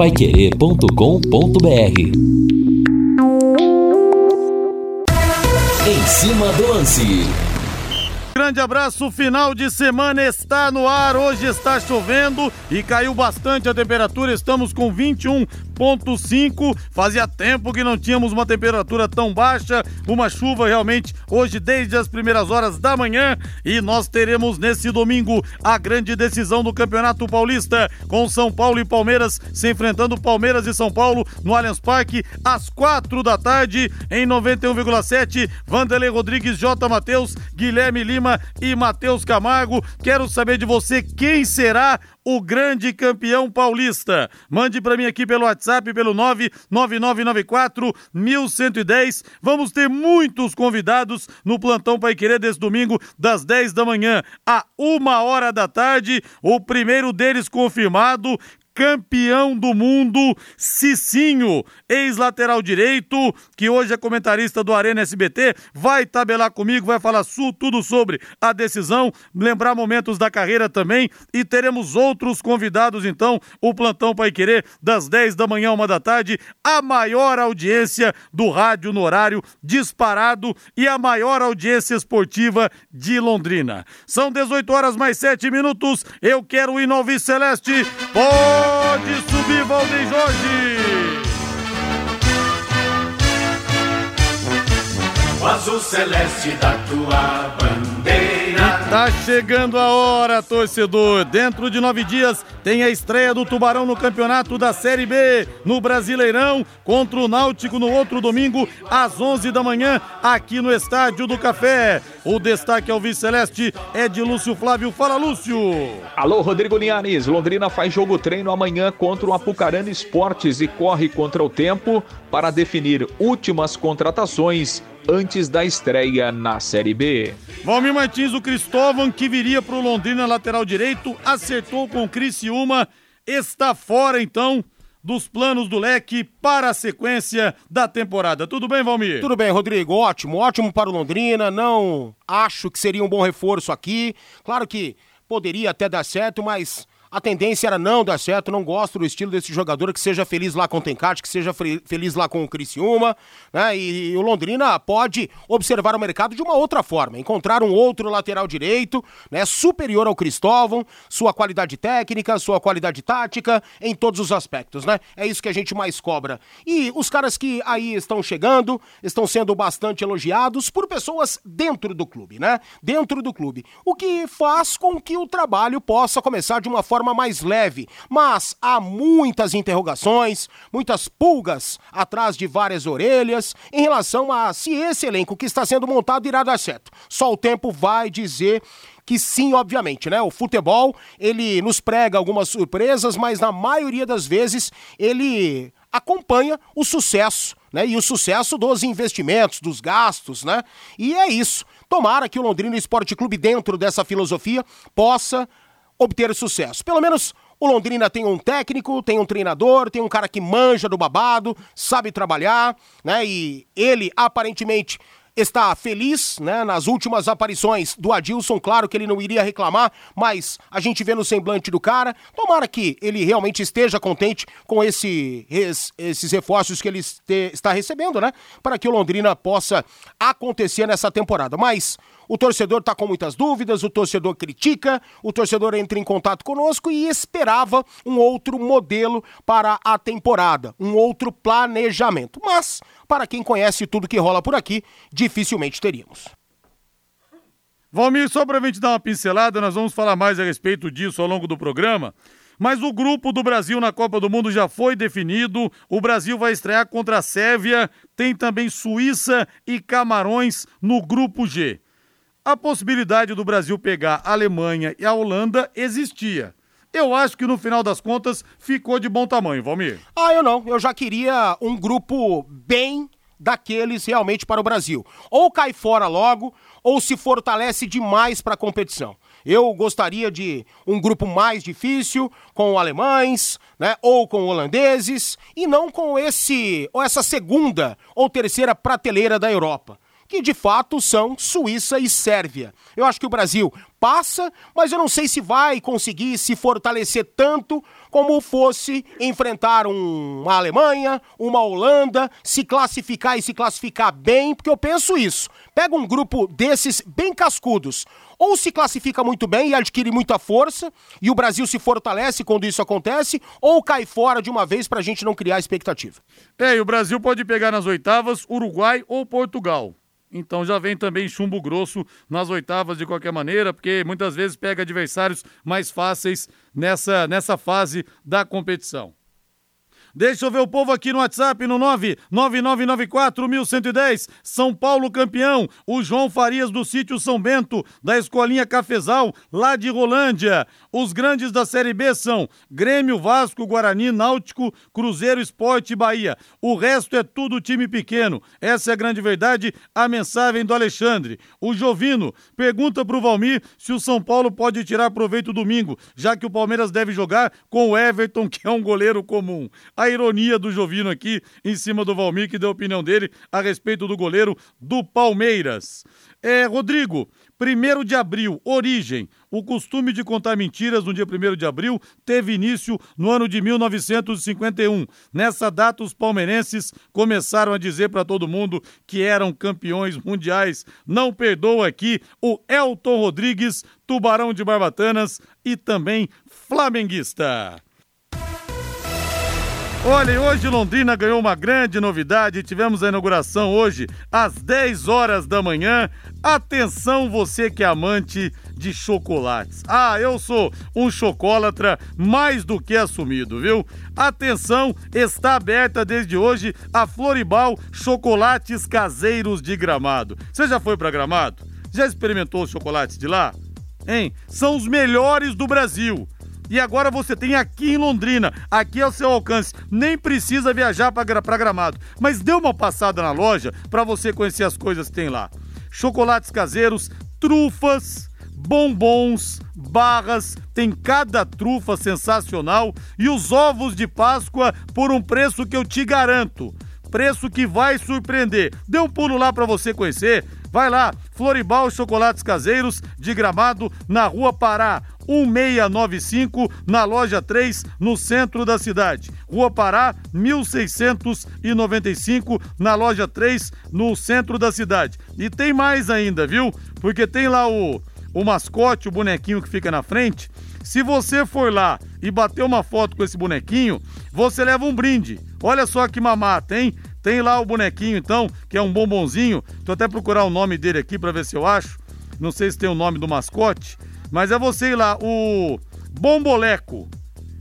paiquerê.com.br Em cima do lance. Grande abraço, final de semana está no ar. Hoje está chovendo e caiu bastante a temperatura. Estamos com 21 4,5. Fazia tempo que não tínhamos uma temperatura tão baixa, uma chuva realmente hoje desde as primeiras horas da manhã e nós teremos nesse domingo a grande decisão do Campeonato Paulista com São Paulo e Palmeiras se enfrentando Palmeiras e São Paulo no Allianz Parque às quatro da tarde em 91,7. Vanderlei Rodrigues, J. Matheus, Guilherme Lima e Matheus Camargo. Quero saber de você quem será o grande campeão paulista. Mande para mim aqui pelo WhatsApp, pelo 99994 1110. Vamos ter muitos convidados no plantão Pai Querer desse domingo, das 10 da manhã a uma hora da tarde. O primeiro deles confirmado, campeão do mundo, Cicinho, ex-lateral direito, que hoje é comentarista do Arena SBT, vai tabelar comigo, vai falar tudo sobre a decisão, lembrar momentos da carreira também e teremos outros convidados então, o plantão Pai Querer das 10 da manhã uma da tarde, a maior audiência do rádio no horário disparado e a maior audiência esportiva de Londrina. São 18 horas mais 7 minutos. Eu quero ir no Celeste. Pode subir, Valdeir Jorge! O azul celeste da tua bandeira. Tá chegando a hora, torcedor. Dentro de nove dias tem a estreia do Tubarão no campeonato da Série B, no Brasileirão, contra o Náutico no outro domingo, às onze da manhã, aqui no Estádio do Café. O destaque ao Vice-Celeste é de Lúcio Flávio. Fala, Lúcio. Alô, Rodrigo Linhares. Londrina faz jogo treino amanhã contra o Apucarana Esportes e corre contra o tempo para definir últimas contratações antes da estreia na Série B. Valmir Martins, o Cristóvão, que viria para o Londrina lateral direito, acertou com o Criciúma, está fora então dos planos do leque para a sequência da temporada. Tudo bem, Valmir? Tudo bem, Rodrigo. Ótimo, ótimo para o Londrina. Não acho que seria um bom reforço aqui. Claro que poderia até dar certo, mas a tendência era não dar certo, não gosto do estilo desse jogador que seja feliz lá com o Tencate, que seja feliz lá com o Criciúma, né? E, e, o Londrina pode observar o mercado de uma outra forma, encontrar um outro lateral direito, né, superior ao Cristóvão, sua qualidade técnica, sua qualidade tática, em todos os aspectos, né? É isso que a gente mais cobra. E os caras que aí estão chegando, estão sendo bastante elogiados por pessoas dentro do clube, né? Dentro do clube. O que faz com que o trabalho possa começar de uma forma forma mais leve, mas há muitas interrogações, muitas pulgas atrás de várias orelhas em relação a se esse elenco que está sendo montado irá dar certo. Só o tempo vai dizer que sim, obviamente, né? O futebol, ele nos prega algumas surpresas, mas na maioria das vezes ele acompanha o sucesso, né? E o sucesso dos investimentos, dos gastos, né? E é isso. Tomara que o Londrina Esporte Clube, dentro dessa filosofia, possa obter sucesso. Pelo menos o Londrina tem um técnico, tem um treinador, tem um cara que manja do babado, sabe trabalhar, né? E ele aparentemente está feliz, né, nas últimas aparições do Adilson, claro que ele não iria reclamar, mas a gente vê no semblante do cara, tomara que ele realmente esteja contente com esse, esses reforços que ele este, está recebendo, né, para que o Londrina possa acontecer nessa temporada, mas o torcedor está com muitas dúvidas, o torcedor critica, o torcedor entra em contato conosco e esperava um outro modelo para a temporada, um outro planejamento. Mas, para quem conhece tudo que rola por aqui, dificilmente teríamos. Valmir, só para a gente dar uma pincelada, nós vamos falar mais a respeito disso ao longo do programa. Mas o grupo do Brasil na Copa do Mundo já foi definido. O Brasil vai estrear contra a Sérvia. Tem também Suíça e Camarões no grupo G a possibilidade do Brasil pegar a Alemanha e a Holanda existia. Eu acho que no final das contas ficou de bom tamanho, Valmir. Ah, eu não. Eu já queria um grupo bem daqueles realmente para o Brasil. Ou cai fora logo, ou se fortalece demais para a competição. Eu gostaria de um grupo mais difícil, com alemães, né, ou com holandeses, e não com esse ou essa segunda ou terceira prateleira da Europa que de fato são Suíça e Sérvia. Eu acho que o Brasil passa, mas eu não sei se vai conseguir se fortalecer tanto como fosse enfrentar um, uma Alemanha, uma Holanda, se classificar e se classificar bem, porque eu penso isso. Pega um grupo desses bem cascudos, ou se classifica muito bem e adquire muita força, e o Brasil se fortalece quando isso acontece, ou cai fora de uma vez para a gente não criar expectativa. É, e o Brasil pode pegar nas oitavas Uruguai ou Portugal. Então já vem também chumbo grosso nas oitavas de qualquer maneira, porque muitas vezes pega adversários mais fáceis nessa, nessa fase da competição. Deixa eu ver o povo aqui no WhatsApp no 99994-1110. São Paulo campeão. O João Farias do sítio São Bento, da Escolinha Cafezal, lá de Rolândia. Os grandes da Série B são Grêmio, Vasco, Guarani, Náutico, Cruzeiro, Esporte e Bahia. O resto é tudo time pequeno. Essa é a grande verdade, a mensagem do Alexandre. O Jovino pergunta pro Valmir se o São Paulo pode tirar proveito domingo, já que o Palmeiras deve jogar com o Everton, que é um goleiro comum. A ironia do Jovino aqui em cima do Valmir, que deu a opinião dele a respeito do goleiro do Palmeiras. É, Rodrigo, 1 de abril, origem. O costume de contar mentiras no dia 1 de abril teve início no ano de 1951. Nessa data, os palmeirenses começaram a dizer para todo mundo que eram campeões mundiais. Não perdoa aqui o Elton Rodrigues, tubarão de Barbatanas e também flamenguista. Olha, hoje Londrina ganhou uma grande novidade. Tivemos a inauguração hoje às 10 horas da manhã. Atenção, você que é amante de chocolates. Ah, eu sou um chocólatra mais do que assumido, viu? Atenção, está aberta desde hoje a Floribal Chocolates Caseiros de Gramado. Você já foi para Gramado? Já experimentou os chocolates de lá? Hein? São os melhores do Brasil. E agora você tem aqui em Londrina, aqui ao seu alcance. Nem precisa viajar para Gramado. Mas dê uma passada na loja para você conhecer as coisas que tem lá. Chocolates caseiros, trufas, bombons, barras, tem cada trufa sensacional e os ovos de Páscoa por um preço que eu te garanto. Preço que vai surpreender. Dê um pulo lá para você conhecer. Vai lá, Floribal Chocolates Caseiros de Gramado, na Rua Pará, 1695, na loja 3, no centro da cidade. Rua Pará, 1695, na loja 3, no centro da cidade. E tem mais ainda, viu? Porque tem lá o, o mascote, o bonequinho que fica na frente. Se você for lá e bater uma foto com esse bonequinho, você leva um brinde. Olha só que mamata, hein? Tem lá o bonequinho, então, que é um bombonzinho. Tô até procurar o nome dele aqui para ver se eu acho. Não sei se tem o nome do mascote, mas é você ir lá, o Bomboleco.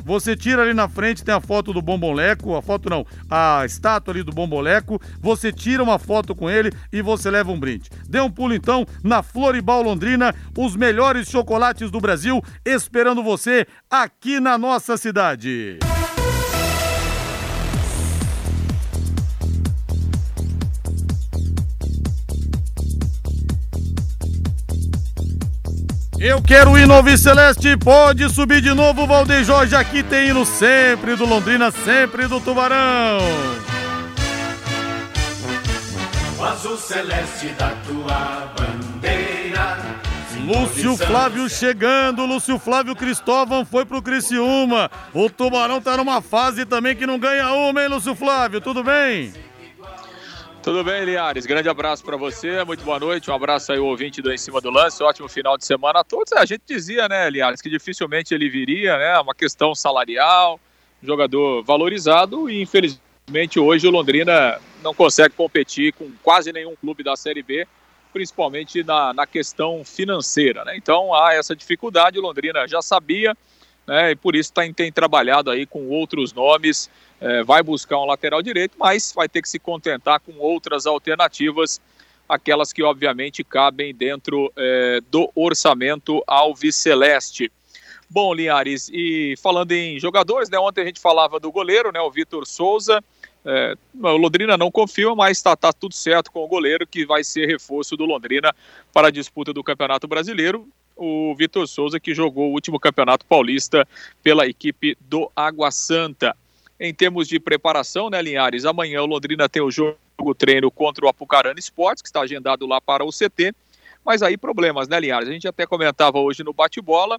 Você tira ali na frente, tem a foto do Bomboleco, a foto não, a estátua ali do Bomboleco. Você tira uma foto com ele e você leva um brinde. Dê um pulo então na Floribal Londrina, os melhores chocolates do Brasil, esperando você aqui na nossa cidade. Eu quero ir no Celeste, pode subir de novo, Valdeir Jorge. Aqui tem hino sempre do Londrina, sempre do Tubarão. O azul celeste da tua bandeira. Lúcio Flávio chegando, Lúcio Flávio Cristóvão foi pro Criciúma. O Tubarão tá numa fase também que não ganha uma, hein, Lúcio Flávio? Tudo bem? Tudo bem, Linhares? Grande abraço para você, muito boa noite. Um abraço aí, o ouvinte do Em Cima do Lance. Ótimo final de semana a todos. A gente dizia, né, Linhares, que dificilmente ele viria, né? Uma questão salarial, jogador valorizado e infelizmente hoje o Londrina não consegue competir com quase nenhum clube da Série B, principalmente na, na questão financeira, né? Então há essa dificuldade. O Londrina já sabia, né? E por isso tá, tem trabalhado aí com outros nomes é, vai buscar um lateral direito, mas vai ter que se contentar com outras alternativas, aquelas que obviamente cabem dentro é, do orçamento Alves Celeste. Bom, Linhares, e falando em jogadores, né, ontem a gente falava do goleiro, né, o Vitor Souza, é, o Londrina não confirma, mas está tá tudo certo com o goleiro, que vai ser reforço do Londrina para a disputa do Campeonato Brasileiro. O Vitor Souza, que jogou o último Campeonato Paulista pela equipe do Água Santa em termos de preparação, né, Linhares? Amanhã o Londrina tem o jogo treino contra o Apucarana Esportes, que está agendado lá para o CT. Mas aí problemas, né, Linhares? A gente até comentava hoje no bate-bola,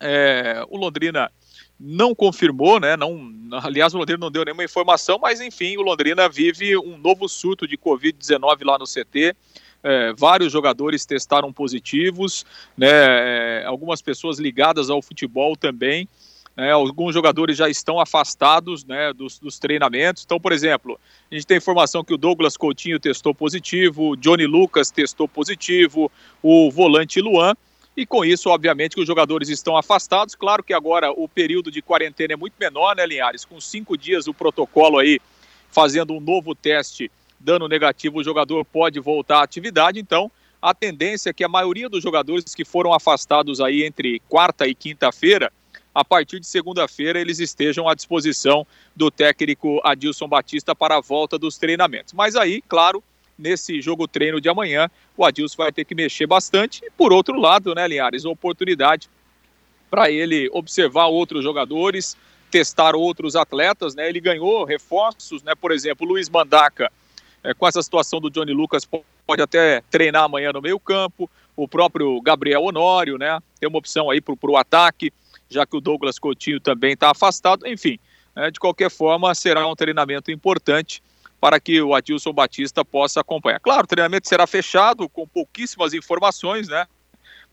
é, o Londrina não confirmou, né? Não, aliás, o Londrina não deu nenhuma informação, mas enfim, o Londrina vive um novo surto de Covid-19 lá no CT. É, vários jogadores testaram positivos, né? É, algumas pessoas ligadas ao futebol também. Né, alguns jogadores já estão afastados né, dos, dos, treinamentos. Então, por exemplo, a gente tem informação que o Douglas Coutinho testou positivo, o Johnny Lucas testou positivo, o volante Luan. E com isso, obviamente, que os jogadores estão afastados. Claro que agora o período de quarentena é muito menor, né, Linhares? Com cinco dias o protocolo aí fazendo um novo teste, dando negativo, o jogador pode voltar à atividade. Então, a tendência é que a maioria dos jogadores que foram afastados aí entre quarta e quinta-feira a partir de segunda-feira eles estejam à disposição do técnico Adilson Batista para a volta dos treinamentos. Mas aí, claro, nesse jogo treino de amanhã, o Adilson vai ter que mexer bastante. E por outro lado, né, Linhares, oportunidade para ele observar outros jogadores, testar outros atletas, né? Ele ganhou reforços, né? Por exemplo, Luiz Mandaca, é, com essa situação do Johnny Lucas, pode até treinar amanhã no meio campo. O próprio Gabriel Honório, né? Tem uma opção aí para o ataque já que o Douglas Coutinho também está afastado. Enfim, né, de qualquer forma, será um treinamento importante para que o Adilson Batista possa acompanhar. Claro, o treinamento será fechado com pouquíssimas informações, né?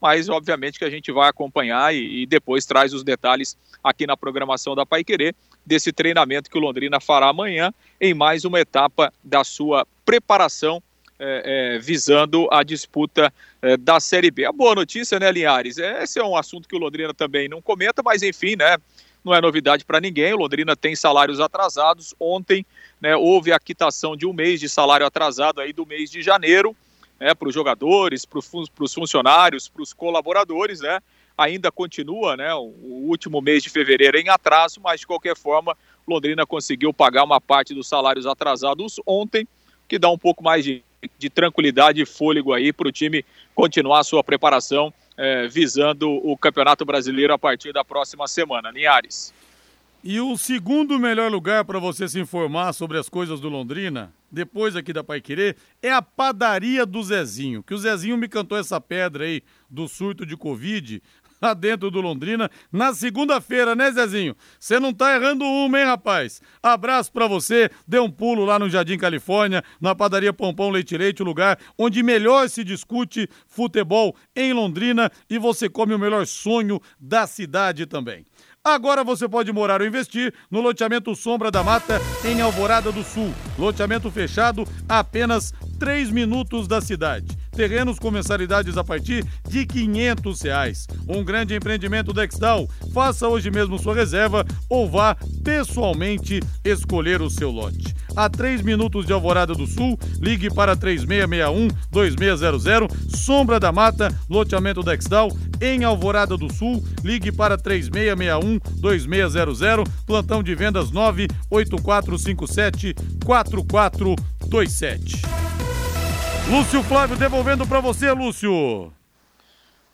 Mas obviamente que a gente vai acompanhar e, e depois traz os detalhes aqui na programação da Pai Querer desse treinamento que o Londrina fará amanhã em mais uma etapa da sua preparação é, é, visando a disputa é, da Série B. A boa notícia, né, Linhares? É, esse é um assunto que o Londrina também não comenta, mas enfim, né? Não é novidade para ninguém. O Londrina tem salários atrasados. Ontem né, houve a quitação de um mês de salário atrasado aí do mês de janeiro né, para os jogadores, para os funcionários, para os colaboradores, né? Ainda continua né, o último mês de fevereiro em atraso, mas de qualquer forma, Londrina conseguiu pagar uma parte dos salários atrasados ontem, que dá um pouco mais de de tranquilidade e fôlego aí para o time continuar a sua preparação é, visando o Campeonato Brasileiro a partir da próxima semana. Linhares. E o segundo melhor lugar para você se informar sobre as coisas do Londrina, depois aqui da Paiquerê, é a padaria do Zezinho. Que o Zezinho me cantou essa pedra aí do surto de Covid lá dentro do Londrina na segunda-feira, né, Zezinho? Você não tá errando uma, hein, rapaz? Abraço para você, dê um pulo lá no Jardim Califórnia, na padaria Pompão Leite Leite, o lugar onde melhor se discute futebol em Londrina e você come o melhor sonho da cidade também. Agora você pode morar ou investir no loteamento Sombra da Mata, em Alvorada do Sul. Loteamento fechado a apenas 3 minutos da cidade. Terrenos com mensalidades a partir de 500 reais. Um grande empreendimento da Exdal. Faça hoje mesmo sua reserva ou vá pessoalmente escolher o seu lote. A 3 minutos de Alvorada do Sul, ligue para 3661-2600. Sombra da Mata, loteamento da Exdal, em Alvorada do Sul, ligue para 3661 2600, plantão de vendas 98457 4427. Lúcio Flávio devolvendo para você, Lúcio.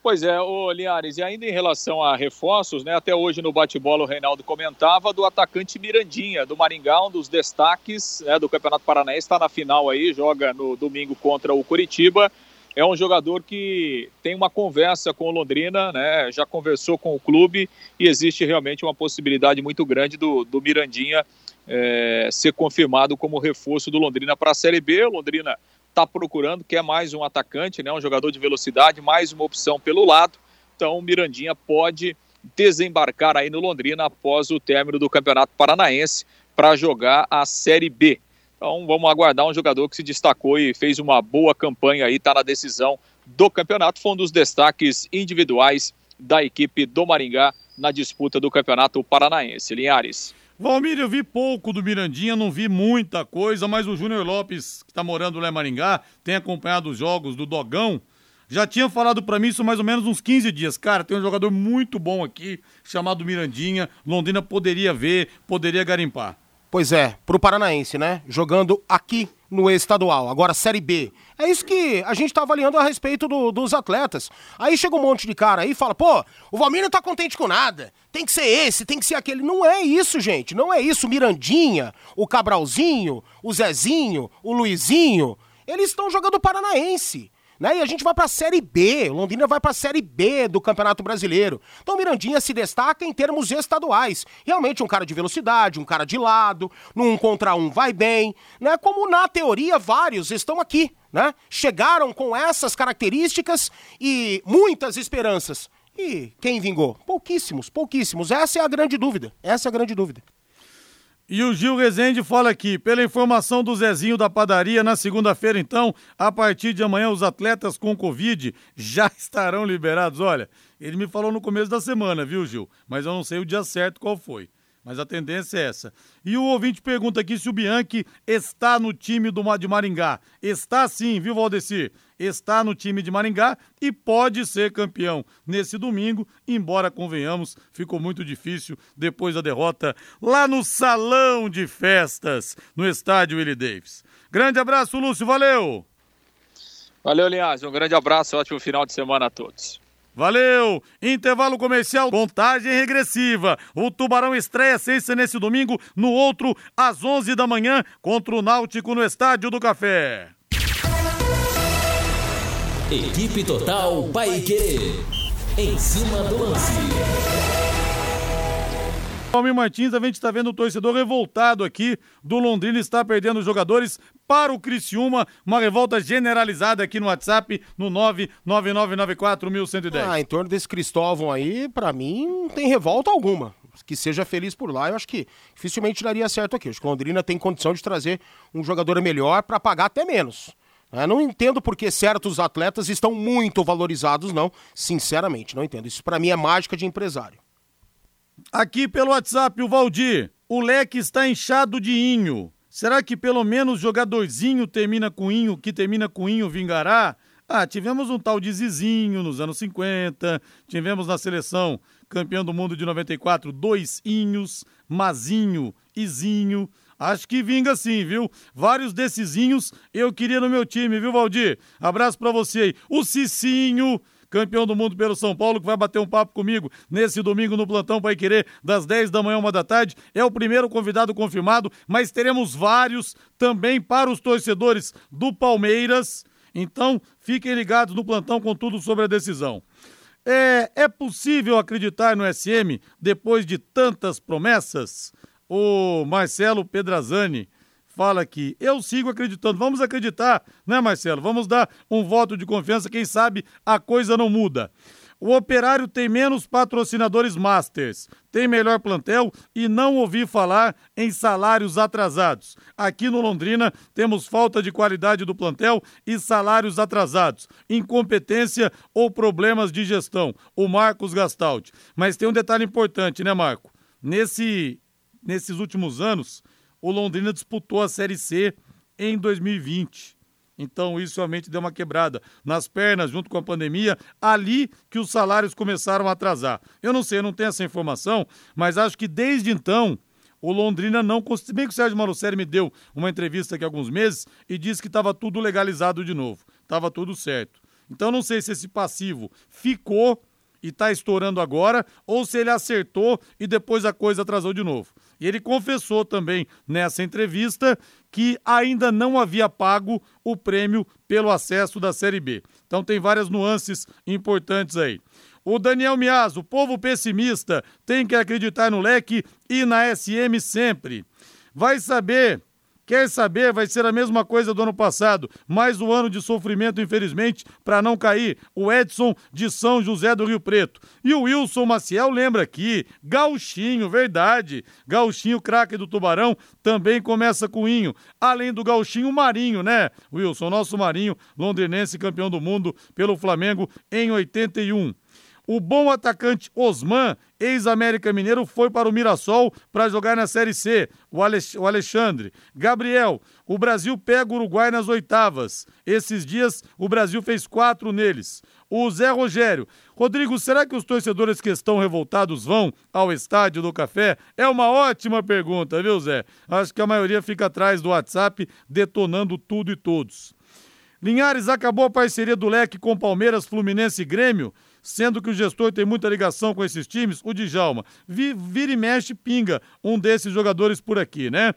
Pois é, ô Linhares, e ainda em relação a reforços, né? Até hoje no bate-bola o Reinaldo comentava do atacante Mirandinha, do Maringá, um dos destaques né, do Campeonato Paranaense, está na final aí, joga no domingo contra o Curitiba é um jogador que tem uma conversa com o Londrina, né? Já conversou com o clube e existe realmente uma possibilidade muito grande do, do Mirandinha é, ser confirmado como reforço do Londrina para a Série B. O Londrina está procurando, quer mais um atacante, né? Um jogador de velocidade, mais uma opção pelo lado. Então o Mirandinha pode desembarcar aí no Londrina após o término do Campeonato Paranaense para jogar a Série B. Então vamos aguardar um jogador que se destacou e fez uma boa campanha aí, está na decisão do campeonato. Foi um dos destaques individuais da equipe do Maringá na disputa do campeonato paranaense. Linhares. Valmir, eu vi pouco do Mirandinha, não vi muita coisa, mas o Júnior Lopes, que está morando lá em Maringá, tem acompanhado os jogos do Dogão. Já tinha falado para mim isso mais ou menos uns 15 dias. Cara, tem um jogador muito bom aqui, chamado Mirandinha. Londrina poderia ver, poderia garimpar. Pois é, pro Paranaense, né? Jogando aqui no estadual, agora Série B. É isso que a gente tá avaliando a respeito do, dos atletas. Aí chega um monte de cara aí e fala, pô, o Valmir não tá contente com nada. Tem que ser esse, tem que ser aquele. Não é isso, gente. Não é isso. Mirandinha, o Cabralzinho, o Zezinho, o Luizinho, eles estão jogando Paranaense. Né? E a gente vai para a Série B. Londrina vai para a Série B do Campeonato Brasileiro. Então Mirandinha se destaca em termos estaduais. Realmente um cara de velocidade, um cara de lado, num contra um vai bem, né? Como na teoria vários estão aqui, né? Chegaram com essas características e muitas esperanças. E quem vingou? Pouquíssimos, pouquíssimos. Essa é a grande dúvida. Essa é a grande dúvida. E o Gil Rezende fala aqui, pela informação do Zezinho da padaria, na segunda-feira, então, a partir de amanhã, os atletas com Covid já estarão liberados. Olha, ele me falou no começo da semana, viu, Gil? Mas eu não sei o dia certo qual foi. Mas a tendência é essa. E o ouvinte pergunta aqui se o Bianchi está no time do, de Maringá. Está sim, viu, Valdecir? Está no time de Maringá e pode ser campeão nesse domingo, embora, convenhamos, ficou muito difícil depois da derrota lá no salão de festas, no estádio Willie Davis. Grande abraço, Lúcio, valeu! Valeu, Linhares, um grande abraço, ótimo final de semana a todos. Valeu! Intervalo comercial, contagem regressiva. O Tubarão estreia sem ser nesse domingo, no outro, às 11 da manhã, contra o Náutico no Estádio do Café. Equipe Total Paique. Em cima do lance. Palmeiras Martins, a gente está vendo o torcedor revoltado aqui do Londrina está perdendo jogadores para o Criciúma, uma revolta generalizada aqui no WhatsApp no 999941110. Ah, em torno desse Cristóvão aí, para mim, não tem revolta alguma. Que seja feliz por lá, eu acho que dificilmente daria certo aqui. Acho que o Londrina tem condição de trazer um jogador melhor para pagar até menos. Eu não entendo porque certos atletas estão muito valorizados, não. Sinceramente, não entendo. Isso para mim é mágica de empresário. Aqui pelo WhatsApp, o Valdir. O leque está inchado de inho. Será que pelo menos jogadorzinho termina com inho, que termina com inho vingará? Ah, tivemos um tal de Zizinho nos anos 50, tivemos na seleção campeão do mundo de 94, dois inhos, Mazinho, Izinho. Acho que vinga sim, viu? Vários dessesinhos eu queria no meu time, viu, Valdir? Abraço para você aí. O Cicinho, campeão do mundo pelo São Paulo, que vai bater um papo comigo nesse domingo no Plantão Pai Querer, das 10 da manhã, uma da tarde. É o primeiro convidado confirmado, mas teremos vários também para os torcedores do Palmeiras. Então, fiquem ligados no plantão com tudo sobre a decisão. É, é possível acreditar no SM depois de tantas promessas? O Marcelo Pedrazani fala aqui. Eu sigo acreditando. Vamos acreditar, né, Marcelo? Vamos dar um voto de confiança. Quem sabe a coisa não muda. O operário tem menos patrocinadores masters, tem melhor plantel e não ouvi falar em salários atrasados. Aqui no Londrina temos falta de qualidade do plantel e salários atrasados, incompetência ou problemas de gestão. O Marcos Gastaldi. Mas tem um detalhe importante, né, Marco? Nesse nesses últimos anos, o Londrina disputou a Série C em 2020. Então isso realmente deu uma quebrada nas pernas junto com a pandemia, ali que os salários começaram a atrasar. Eu não sei, eu não tenho essa informação, mas acho que desde então o Londrina não conseguiu. Bem que o Sérgio Malucelli me deu uma entrevista aqui há alguns meses e disse que estava tudo legalizado de novo, estava tudo certo. Então não sei se esse passivo ficou e está estourando agora ou se ele acertou e depois a coisa atrasou de novo. E ele confessou também nessa entrevista que ainda não havia pago o prêmio pelo acesso da Série B. Então tem várias nuances importantes aí. O Daniel Mias, o povo pessimista, tem que acreditar no leque e na SM sempre. Vai saber Quer saber? Vai ser a mesma coisa do ano passado. Mais um ano de sofrimento, infelizmente, para não cair. O Edson de São José do Rio Preto. E o Wilson Maciel lembra aqui. Gauchinho, verdade. Gauchinho, craque do Tubarão, também começa com Inho. Além do Gauchinho, Marinho, né? Wilson, nosso Marinho, londrinense campeão do mundo pelo Flamengo em 81. O bom atacante Osman, ex-América Mineiro, foi para o Mirassol para jogar na Série C. O, Alexandre. Gabriel, o Brasil pega o Uruguai nas oitavas. Esses dias o Brasil fez quatro neles. O Zé Rogério. Rodrigo, será que os torcedores que estão revoltados vão ao estádio do café? É uma ótima pergunta, viu, Zé? Acho que a maioria fica atrás do WhatsApp detonando tudo e todos. Linhares acabou a parceria do Leque com Palmeiras, Fluminense e Grêmio sendo que o gestor tem muita ligação com esses times, o Djalma. Vira e mexe, pinga um desses jogadores por aqui, né?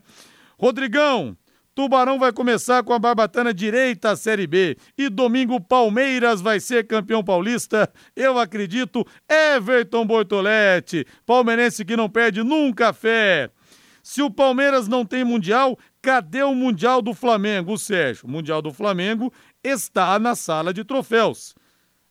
Rodrigão, Tubarão vai começar com a barbatana direita à Série B. E domingo Palmeiras vai ser campeão paulista. Eu acredito, Everton Bortoletti, palmeirense que não perde nunca fé. Se o Palmeiras não tem Mundial, cadê o Mundial do Flamengo, Sérgio? O Mundial do Flamengo está na sala de troféus.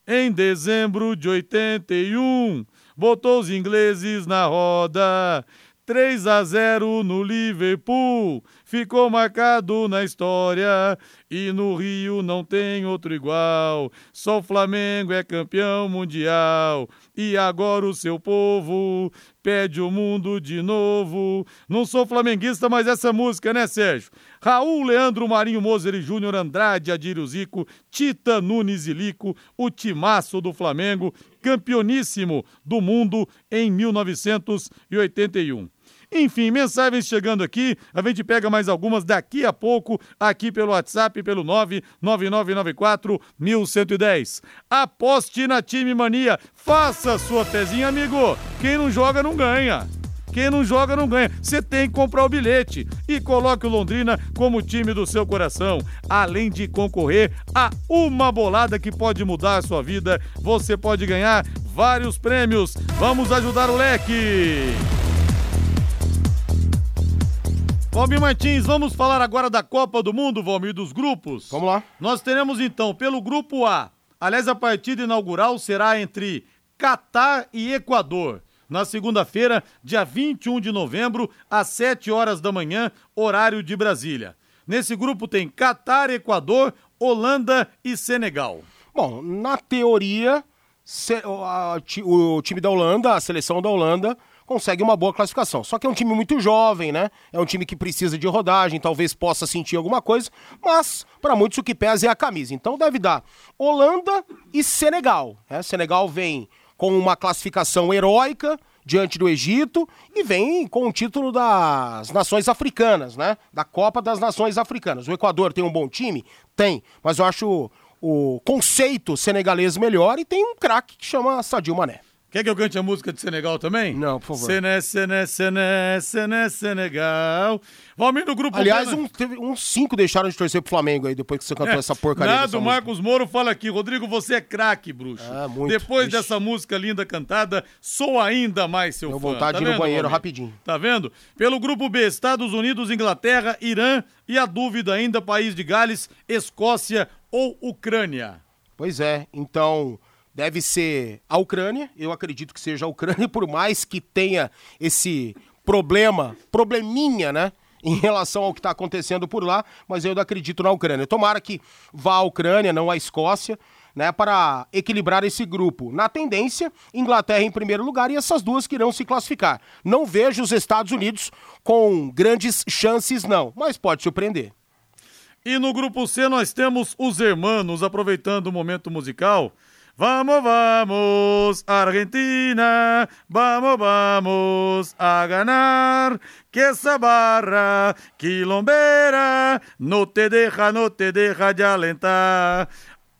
Em dezembro de 81, botou os ingleses na roda. 3 a 0 no Liverpool, ficou marcado na história e no Rio não tem outro igual. Só o Flamengo é campeão mundial e agora o seu povo pede o mundo de novo. Não sou flamenguista, mas essa música, né, Sérgio? Raul, Leandro, Marinho, Moser e Júnior, Andrade, Adírio Zico, Tita, Nunes e Lico, o timaço do Flamengo, campeoníssimo do mundo em 1981. Enfim, mensagens chegando aqui. A gente pega mais algumas daqui a pouco, aqui pelo WhatsApp, pelo 99994 1110. Aposte na Time Mania. Faça sua pezinha, amigo. Quem não joga, não ganha. Quem não joga não ganha. Você tem que comprar o bilhete e coloque o Londrina como time do seu coração. Além de concorrer a uma bolada que pode mudar a sua vida, você pode ganhar vários prêmios. Vamos ajudar o leque. Valmir Martins, vamos falar agora da Copa do Mundo, Valmir, dos grupos. Vamos lá. Nós teremos então, pelo grupo A, aliás, a partida inaugural será entre Catar e Equador. Na segunda-feira, dia 21 de novembro, às 7 horas da manhã, horário de Brasília. Nesse grupo tem Catar, Equador, Holanda e Senegal. Bom, na teoria, o time da Holanda, a seleção da Holanda, consegue uma boa classificação. Só que é um time muito jovem, né? É um time que precisa de rodagem, talvez possa sentir alguma coisa, mas para muitos o que pesa é a camisa. Então deve dar Holanda e Senegal. Né? Senegal vem com uma classificação heróica diante do Egito e vem com o título das Nações Africanas, né? Da Copa das Nações Africanas. O Equador tem um bom time? Tem, mas eu acho o conceito senegalês melhor e tem um craque que chama Sadio Mané. Quer que eu cante a música de Senegal também? Não, por favor. Sené, Sené, Sené, Sené, Senegal. Valmir do grupo Aliás, um, teve, uns cinco deixaram de torcer pro Flamengo aí depois que você cantou é, essa porcaria. Nada, o Marcos Moro fala aqui. Rodrigo, você é craque, bruxo. Ah, muito. Depois Ixi. dessa música linda cantada, sou ainda mais seu Deu fã. vontade tá de ir no banheiro Valmir? rapidinho. Tá vendo? Pelo grupo B, Estados Unidos, Inglaterra, Irã e a dúvida ainda, País de Gales, Escócia ou Ucrânia. Pois é, então deve ser a Ucrânia. Eu acredito que seja a Ucrânia, por mais que tenha esse problema, probleminha, né? Em relação ao que está acontecendo por lá, mas eu acredito na Ucrânia. Tomara que vá a Ucrânia, não a Escócia, né, para equilibrar esse grupo. Na tendência, Inglaterra em primeiro lugar e essas duas que irão se classificar. Não vejo os Estados Unidos com grandes chances, não, mas pode surpreender. E no grupo C nós temos os hermanos, aproveitando o momento musical. Vamos, vamos, Argentina, vamos, vamos a ganar. Que essa barra quilombera no te deja, no te deja de alentar.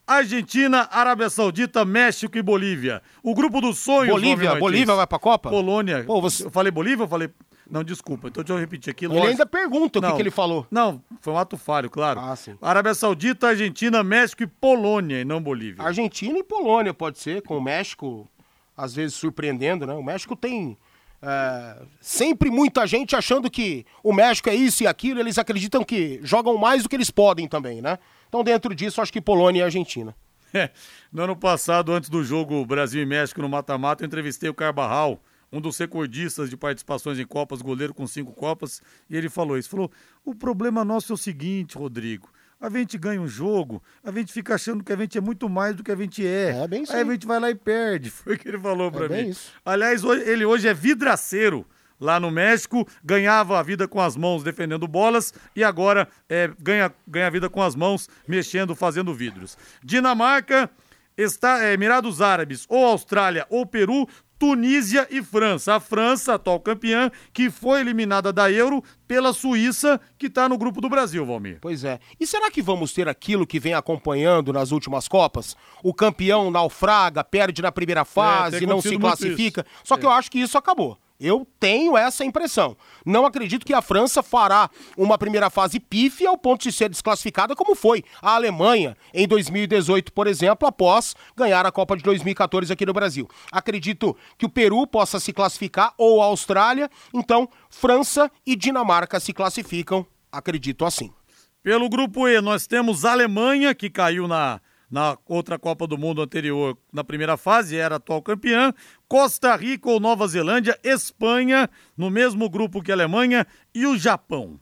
Argentina, Arábia Saudita, México e Bolívia. O grupo dos sonhos. Bolívia, Bolívia vai pra Copa? Polônia. Pô, você... Eu falei Bolívia ou falei não, desculpa. Então deixa eu repetir aqui. Ele ainda pergunta o que, que, ele falou. Não, foi um ato falho, claro. Ah, sim. Arábia Saudita, Argentina, México e Polônia, e não Bolívia. Argentina e Polônia, pode ser, com o México, às vezes surpreendendo, né? O México tem. É, sempre muita gente achando que o México é isso e aquilo, eles acreditam que jogam mais do que eles podem também, né? Então, dentro disso, acho que Polônia e Argentina. É, no ano passado, antes do jogo Brasil e México no mata-mata, eu entrevistei o Carbarral um dos recordistas de participações em Copas, goleiro com cinco Copas, e ele falou isso. Falou: o problema nosso é o seguinte, Rodrigo. A gente ganha um jogo, a gente fica achando que a gente é muito mais do que a gente é. É bem. Aí a gente vai lá e perde. Foi o que ele falou é pra mim. Isso. Aliás, ele hoje é vidraceiro lá no México, ganhava a vida com as mãos defendendo bolas e agora é, ganha, ganha a vida com as mãos mexendo, fazendo vidros. Dinamarca, está, é, Emirados Árabes, ou Austrália ou Peru, Tunísia e França. A França, atual campeã, que foi eliminada da Euro pela Suíça, que está no grupo do Brasil, Valmir. Pois é. E será que vamos ter aquilo que vem acompanhando nas últimas Copas? O campeão naufraga, perde na primeira é, fase, é, não se classifica. Só que é. eu acho que isso acabou. Eu tenho essa impressão. Não acredito que a França fará uma primeira fase pífia ao ponto de ser desclassificada, como foi a Alemanha em 2018, por exemplo, após ganhar a Copa de 2014 aqui no Brasil. Acredito que o Peru possa se classificar ou a Austrália, então França e Dinamarca se classificam, acredito assim. Pelo grupo E, nós temos a Alemanha, que caiu na na outra Copa do Mundo anterior, na primeira fase, era atual campeã. Costa Rica ou Nova Zelândia, Espanha, no mesmo grupo que a Alemanha, e o Japão.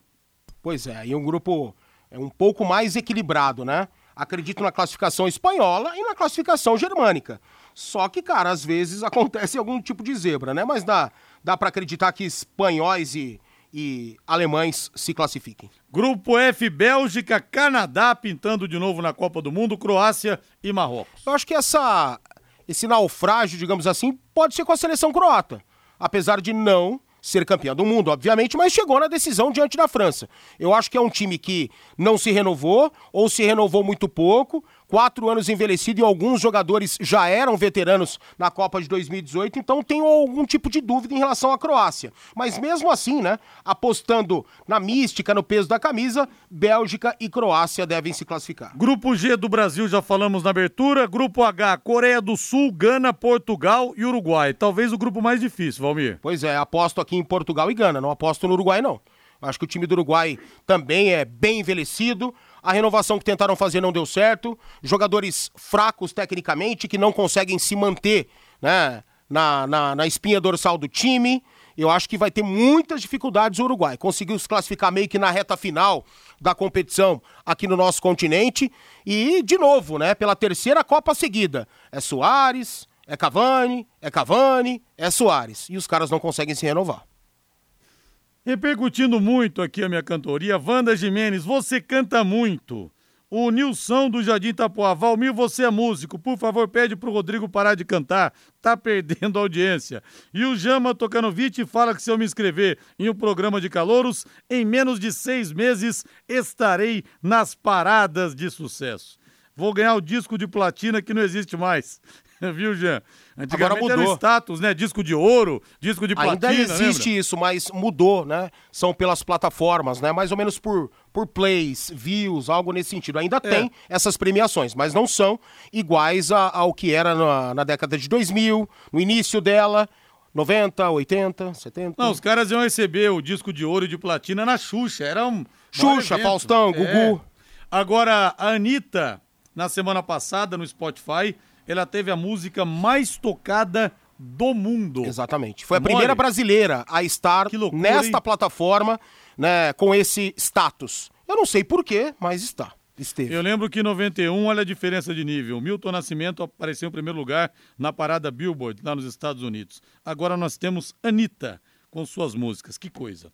Pois é, e um grupo é um pouco mais equilibrado, né? Acredito na classificação espanhola e na classificação germânica. Só que, cara, às vezes acontece algum tipo de zebra, né? Mas dá, dá para acreditar que espanhóis e, e alemães se classifiquem. Grupo F, Bélgica, Canadá pintando de novo na Copa do Mundo, Croácia e Marrocos. Eu acho que essa, esse naufrágio, digamos assim, pode ser com a seleção croata. Apesar de não ser campeão do mundo, obviamente, mas chegou na decisão diante da França. Eu acho que é um time que não se renovou ou se renovou muito pouco, quatro anos envelhecido e alguns jogadores já eram veteranos na Copa de 2018, então tenho algum tipo de dúvida em relação à Croácia. Mas mesmo assim, né, apostando na mística, no peso da camisa, Bélgica e Croácia devem se classificar. Grupo G do Brasil já falamos na abertura, Grupo H, Coreia do Sul, Gana, Portugal e Uruguai. Talvez o grupo mais difícil, Valmir. Pois é, aposto aqui em Portugal e Gana, não aposto no Uruguai não. Acho que o time do Uruguai também é bem envelhecido. A renovação que tentaram fazer não deu certo. Jogadores fracos tecnicamente, que não conseguem se manter né, na, na, na espinha dorsal do time. Eu acho que vai ter muitas dificuldades o Uruguai. Conseguiu se classificar meio que na reta final da competição aqui no nosso continente. E, de novo, né, pela terceira Copa seguida. É Soares, é Cavani, é Cavani, é Soares. E os caras não conseguem se renovar. Repercutindo muito aqui a minha cantoria, Wanda Jimenez, você canta muito. O Nilson do Jardim Itapuá, Valmir, você é músico, por favor pede pro Rodrigo parar de cantar, tá perdendo audiência. E o Jama Tocanovic fala que se eu me inscrever em um programa de calouros, em menos de seis meses estarei nas paradas de sucesso. Vou ganhar o disco de platina que não existe mais. Viu, Jean? Antigamente Agora mudou. status, né? Disco de ouro, disco de Ainda platina, existe lembra? isso, mas mudou, né? São pelas plataformas, né? Mais ou menos por, por plays, views, algo nesse sentido. Ainda É. tem essas premiações, mas não são iguais a- ao que era na, na década de 2000, no início dela, 90, 80, 70. Não, os caras iam receber o disco de ouro e de platina na Xuxa. Era um. Xuxa. Faustão, Gugu. Agora, a Anitta, na semana passada, no Spotify, ela teve a música mais tocada do mundo. Exatamente. Foi a Mole. primeira brasileira a estar loucura, nesta hein? plataforma, né, com esse status. Eu não sei porquê, mas está. Esteve. Eu lembro que em 91, olha a diferença de nível. Milton Nascimento apareceu em primeiro lugar na parada Billboard, lá nos Estados Unidos. Agora nós temos Anitta com suas músicas. Que coisa.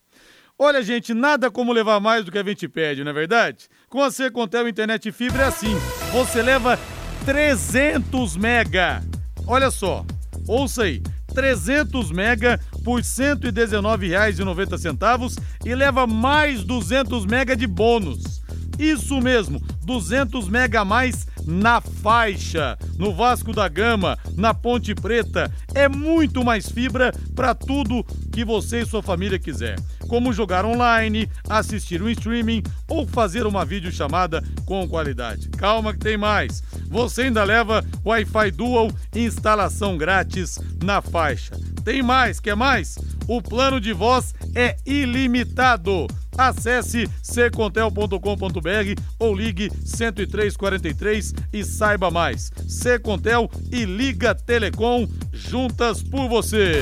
Olha, gente, nada como levar mais do que a gente pede, não é verdade? Com a Secontel Internet Fibra é assim. Você leva 300 mega. Olha só, ouça aí. 300 mega por R$ 119,90 e leva mais 200 mega de bônus. Isso mesmo, 200 mega a mais na faixa, no Vasco da Gama, na Ponte Preta. É muito mais fibra para tudo que você e sua família quiser. Como jogar online, assistir um streaming ou fazer uma videochamada com qualidade. Calma que tem mais. Você ainda leva Wi-Fi Dual instalação grátis na faixa. Tem mais, quer mais? O plano de voz é ilimitado. Acesse ccontel.com.br ou ligue 10343 e saiba mais. Secontel e Liga Telecom juntas por você.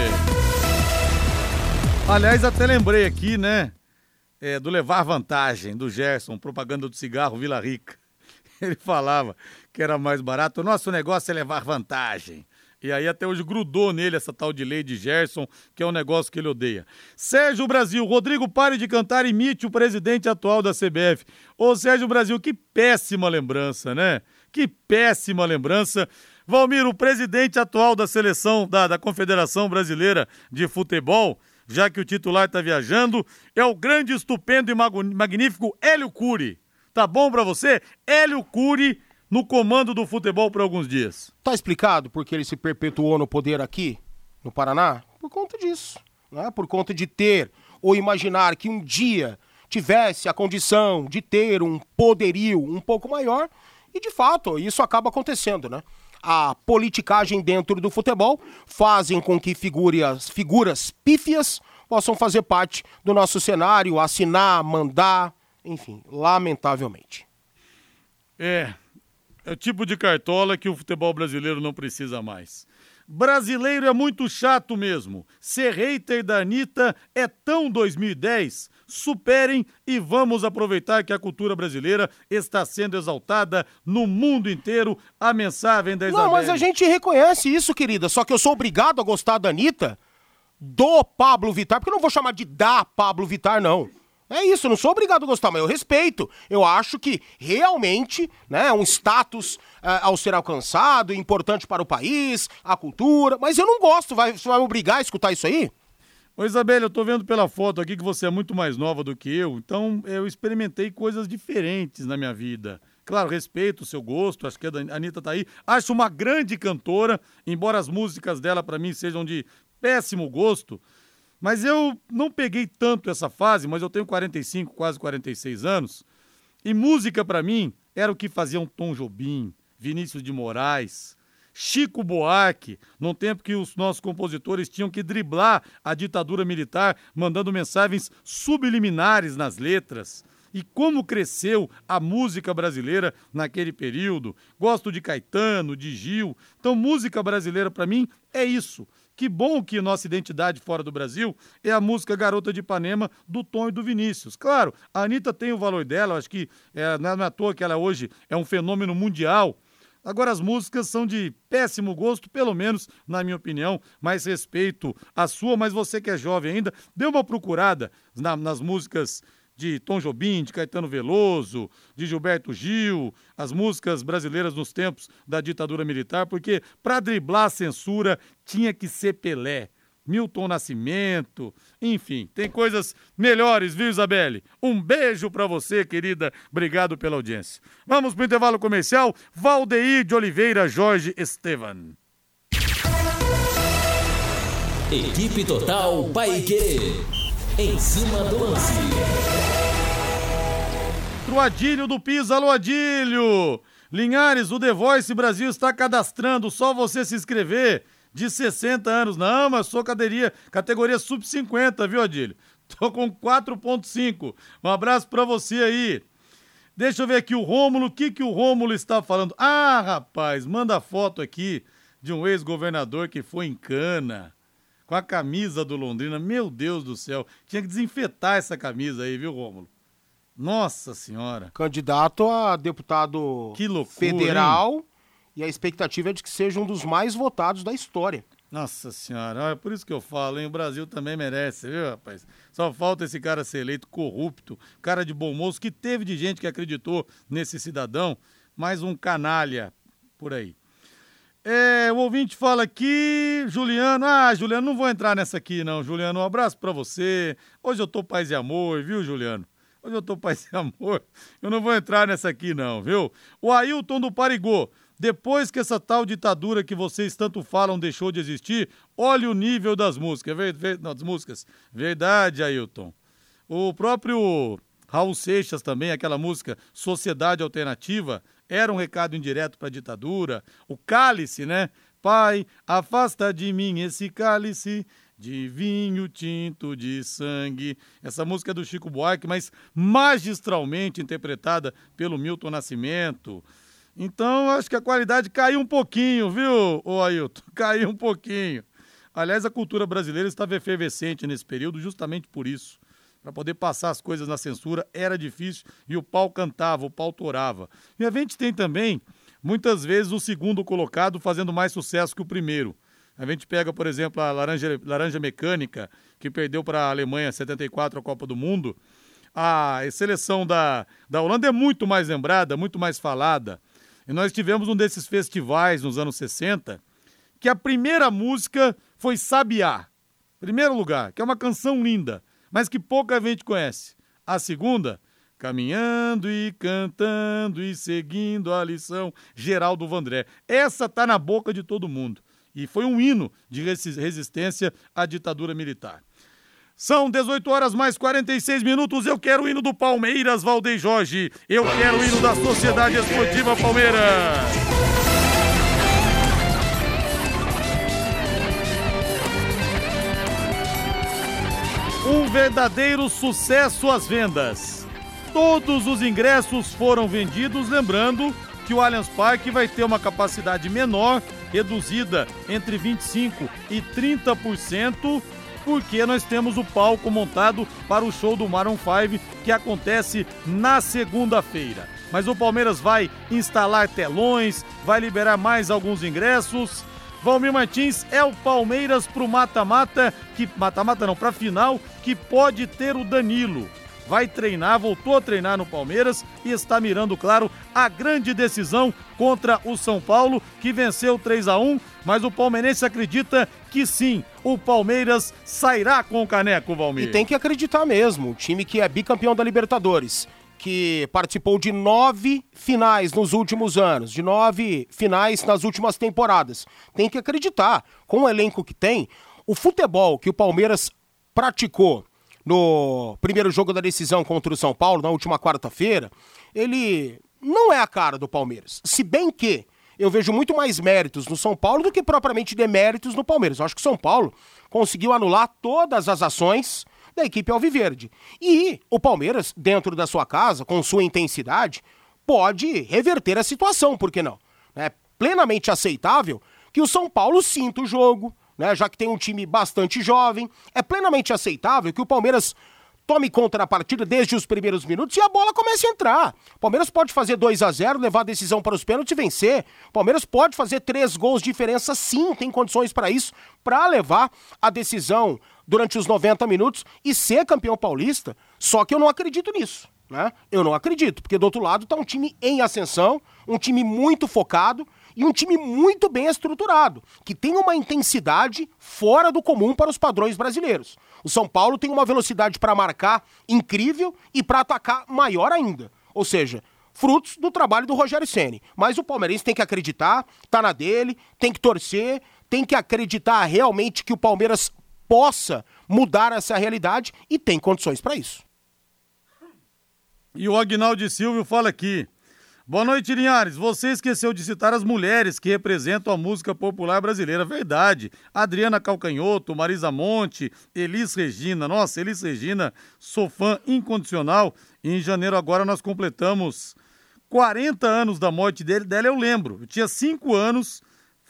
Aliás, até lembrei aqui, né? é, do levar vantagem do Gerson, propaganda do cigarro Vila Rica. Ele falava que era mais barato. O nosso negócio é levar vantagem. E aí até hoje grudou nele essa tal de lei de Gerson, que é um negócio que ele odeia. Sérgio Brasil, Rodrigo, pare de cantar, imite o presidente atual da CBF. Ô Sérgio Brasil, que péssima lembrança, né? Que péssima lembrança. Valmir, o presidente atual da seleção, da, da Confederação Brasileira de Futebol, já que o titular está viajando, é o grande, estupendo e magnífico Hélio Cury. Tá bom pra você? Hélio Cury no comando do futebol por alguns dias. Tá explicado porque ele se perpetuou no poder aqui, no Paraná? Por conta disso. né, por conta de ter ou imaginar que um dia tivesse a condição de ter um poderio um pouco maior, e de fato isso acaba acontecendo, né? A politicagem dentro do futebol fazem com que figuras, figuras pífias possam fazer parte do nosso cenário, assinar, mandar, enfim, lamentavelmente. É, é o tipo de cartola que o futebol brasileiro não precisa mais. Brasileiro é muito chato mesmo. Ser hater da Anitta é tão 2010. Superem e vamos aproveitar que a cultura brasileira está sendo exaltada no mundo inteiro. A mensagem da Isabel. Não, mas a gente reconhece isso, querida. Só que eu sou obrigado a gostar da Anitta do Pablo Vittar, porque eu não vou chamar de da Pablo Vittar, não. É isso, eu não sou obrigado a gostar, mas eu respeito. Eu acho que realmente né, é um status uh, ao ser alcançado, importante para o país, a cultura, mas eu não gosto. Vai, você vai me obrigar a escutar isso aí? Ô Isabela, eu tô vendo pela foto aqui que você é muito mais nova do que eu, então eu experimentei coisas diferentes na minha vida. Claro, respeito o seu gosto, acho que a Anitta tá aí. Acho uma grande cantora, embora as músicas dela para mim sejam de péssimo gosto. Mas eu não peguei tanto essa fase, mas eu tenho 45, quase 46 anos. E música para mim era o que faziam Tom Jobim, Vinícius de Moraes, Chico Buarque, num tempo que os nossos compositores tinham que driblar a ditadura militar, mandando mensagens subliminares nas letras. E como cresceu a música brasileira naquele período. Gosto de Caetano, de Gil. Então, música brasileira para mim é isso. Que bom que nossa identidade fora do Brasil é a música Garota de Ipanema do Tom e do Vinícius. Claro, a Anitta tem o valor dela, acho que é, não é à toa que ela hoje é um fenômeno mundial. Agora, as músicas são de péssimo gosto, pelo menos na minha opinião. Mais respeito a sua, mas você que é jovem ainda, dê uma procurada na, nas músicas de Tom Jobim, de Caetano Veloso, de Gilberto Gil, as músicas brasileiras nos tempos da ditadura militar, porque para driblar a censura tinha que ser Pelé. Milton Nascimento, enfim, tem coisas melhores, viu, Isabelle? Um beijo para você, querida. Obrigado pela audiência. Vamos pro intervalo comercial. Valdeir de Oliveira Jorge Estevan. Equipe Total Paique. Em cima do lance. Pro Adílio do Piso, alô Adílio! Linhares, o The Voice Brasil está cadastrando, só você se inscrever. De 60 anos. Não, mas sou caderia, categoria sub-50, viu, Adílio? Tô com 4.5. Um abraço pra você aí. Deixa eu ver aqui o Rômulo, o que, que o Rômulo está falando? Ah, rapaz, manda foto aqui de um ex-governador que foi em cana com a camisa do Londrina. Meu Deus do céu, tinha que desinfetar essa camisa aí, viu, Rômulo? Nossa Senhora. Candidato a deputado loucura, federal hein? e a expectativa é de que seja um dos mais votados da história. Nossa Senhora, é por isso que eu falo, hein? O Brasil também merece, viu, rapaz? Só falta esse cara ser eleito corrupto, cara de bom moço, que teve de gente que acreditou nesse cidadão, mais um canalha por aí. É, o ouvinte fala aqui, Juliano. Ah, Juliano, não vou entrar nessa aqui, não. Juliano, um abraço para você. Hoje eu tô paz e amor, viu, Juliano? Hoje eu tô paz e amor. Eu não vou entrar nessa aqui, não, viu? O Ailton do Parigô. Depois que essa tal ditadura que vocês tanto falam deixou de existir, olha o nível das músicas. Ver, ver, não, das músicas. Verdade, Ailton. O próprio Raul Seixas também, aquela música Sociedade Alternativa, era um recado indireto para a ditadura. O cálice, né? Pai, afasta de mim esse cálice de vinho tinto de sangue. Essa música é do Chico Buarque, mas magistralmente interpretada pelo Milton Nascimento. Então, acho que a qualidade caiu um pouquinho, viu, ô Ailton? Caiu um pouquinho. Aliás, a cultura brasileira estava efervescente nesse período justamente por isso para poder passar as coisas na censura era difícil e o pau cantava, o pau torava. E a gente tem também, muitas vezes, o segundo colocado fazendo mais sucesso que o primeiro. A gente pega, por exemplo, a Laranja, Laranja Mecânica, que perdeu para a Alemanha 74 a Copa do Mundo. A seleção da, da Holanda é muito mais lembrada, muito mais falada. E nós tivemos um desses festivais nos anos 60, que a primeira música foi Sabiá. Primeiro lugar, que é uma canção linda mas que pouca gente conhece. A segunda, caminhando e cantando e seguindo a lição, Geraldo Vandré. Essa tá na boca de todo mundo e foi um hino de resistência à ditadura militar. São 18 horas mais 46 minutos. Eu quero o hino do Palmeiras, Valdeir Jorge. Eu quero o hino da Sociedade Esportiva Palmeiras. Verdadeiro sucesso às vendas. Todos os ingressos foram vendidos, lembrando que o Allianz Parque vai ter uma capacidade menor, reduzida entre 25 e 30%, porque nós temos o palco montado para o show do Maroon 5 que acontece na segunda-feira. Mas o Palmeiras vai instalar telões, vai liberar mais alguns ingressos Valmir Martins é o Palmeiras pro mata-mata, que mata-mata não, pra final, que pode ter o Danilo. Vai treinar, voltou a treinar no Palmeiras e está mirando, claro, a grande decisão contra o São Paulo, que venceu 3 a 1 mas o palmeirense acredita que sim, o Palmeiras sairá com o caneco, Valmir. E tem que acreditar mesmo, o time que é bicampeão da Libertadores que participou de nove finais nos últimos anos, de nove finais nas últimas temporadas. Tem que acreditar, com o elenco que tem, o futebol que o Palmeiras praticou no primeiro jogo da decisão contra o São Paulo, na última quarta-feira, ele não é a cara do Palmeiras. Se bem que eu vejo muito mais méritos no São Paulo do que propriamente deméritos no Palmeiras. Eu acho que o São Paulo conseguiu anular todas as ações da equipe Alviverde. E o Palmeiras, dentro da sua casa, com sua intensidade, pode reverter a situação, por que não? É plenamente aceitável que o São Paulo sinta o jogo, né, já que tem um time bastante jovem. É plenamente aceitável que o Palmeiras tome conta da partida desde os primeiros minutos e a bola comece a entrar. O Palmeiras pode fazer 2 a 0 levar a decisão para os pênaltis e vencer. O Palmeiras pode fazer três gols de diferença, sim, tem condições para isso, para levar a decisão durante os 90 minutos e ser campeão paulista. Só que eu não acredito nisso. Né? Eu não acredito, porque do outro lado está um time em ascensão, um time muito focado e um time muito bem estruturado, que tem uma intensidade fora do comum para os padrões brasileiros. O São Paulo tem uma velocidade para marcar incrível e para atacar maior ainda. Ou seja, frutos do trabalho do Rogério Ceni. Mas o palmeirense tem que acreditar, tá na dele, tem que torcer, tem que acreditar realmente que o Palmeiras possa mudar essa realidade e tem condições para isso. E o Agnaldo Silvio fala aqui. Boa noite, Linhares. Você esqueceu de citar as mulheres que representam a música popular brasileira. Verdade. Adriana Calcanhoto, Marisa Monte, Elis Regina. Nossa, Elis Regina, sou fã incondicional. E em janeiro agora nós completamos 40 anos da morte dele, dela eu lembro. Eu tinha 5 anos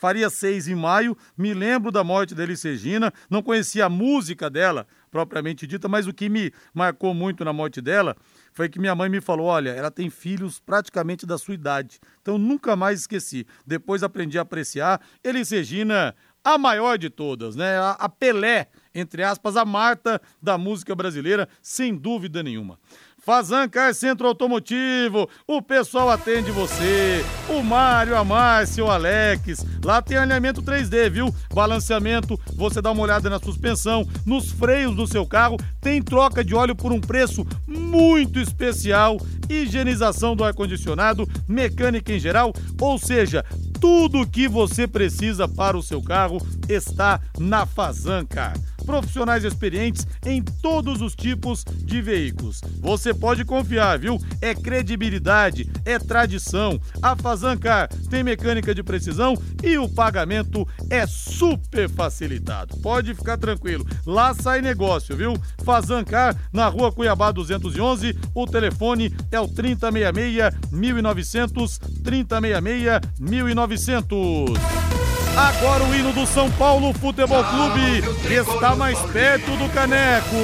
faria seis em maio. Me lembro da morte da Elis Regina, não conhecia a música dela, propriamente dita, mas o que me marcou muito na morte dela foi que minha mãe me falou: olha, ela tem filhos praticamente da sua idade. Então nunca mais esqueci. Depois aprendi a apreciar. Elis Regina, a maior de todas, né? A, a Pelé, entre aspas, a Marta da música brasileira, sem dúvida nenhuma. Fazan Car Centro Automotivo, o pessoal atende você. O Mário, a Márcia, o Alex. Lá tem alinhamento 3D, viu? Balanceamento, você dá uma olhada na suspensão, nos freios do seu carro. Tem troca de óleo por um preço muito especial. Higienização do ar-condicionado, mecânica em geral, ou seja, tudo o que você precisa para o seu carro está na Fazancar. Profissionais experientes em todos os tipos de veículos. Você pode confiar, viu? É credibilidade, é tradição. A Fazancar tem mecânica de precisão e o pagamento é super facilitado. Pode ficar tranquilo. Lá sai negócio, viu? Fazancar na Rua Cuiabá 211. O telefone é o 3066 1900 3066 1900 900. Agora o hino do São Paulo Futebol Clube está mais perto do caneco.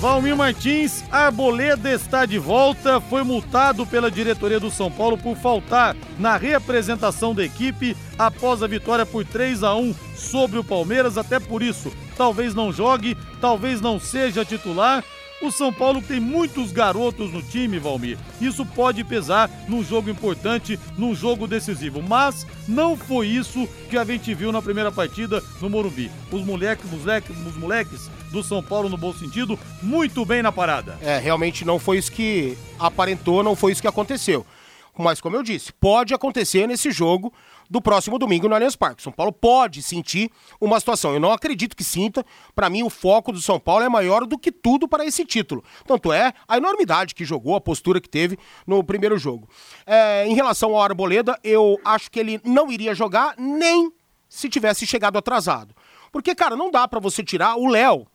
Valmir Martins, Arboleda está de volta, foi multado pela diretoria do São Paulo por faltar na representação da equipe após a vitória por 3 a 1 sobre o Palmeiras, até por isso, talvez não jogue, talvez não seja titular o São Paulo tem muitos garotos no time, Valmir. Isso pode pesar num jogo importante, num jogo decisivo. Mas não foi isso que a gente viu na primeira partida no Morumbi. Os moleques, os moleques, os moleques do São Paulo, no bom sentido, muito bem na parada. É, realmente não foi isso que aparentou, não foi isso que aconteceu. Mas, como eu disse, pode acontecer nesse jogo do próximo domingo no Allianz Parque. São Paulo pode sentir uma situação. Eu não acredito que sinta. Para mim, o foco do São Paulo é maior do que tudo para esse título. Tanto é a enormidade que jogou, a postura que teve no primeiro jogo. É, em relação ao Arboleda, eu acho que ele não iria jogar nem se tivesse chegado atrasado. Porque, cara, não dá para você tirar o Léo,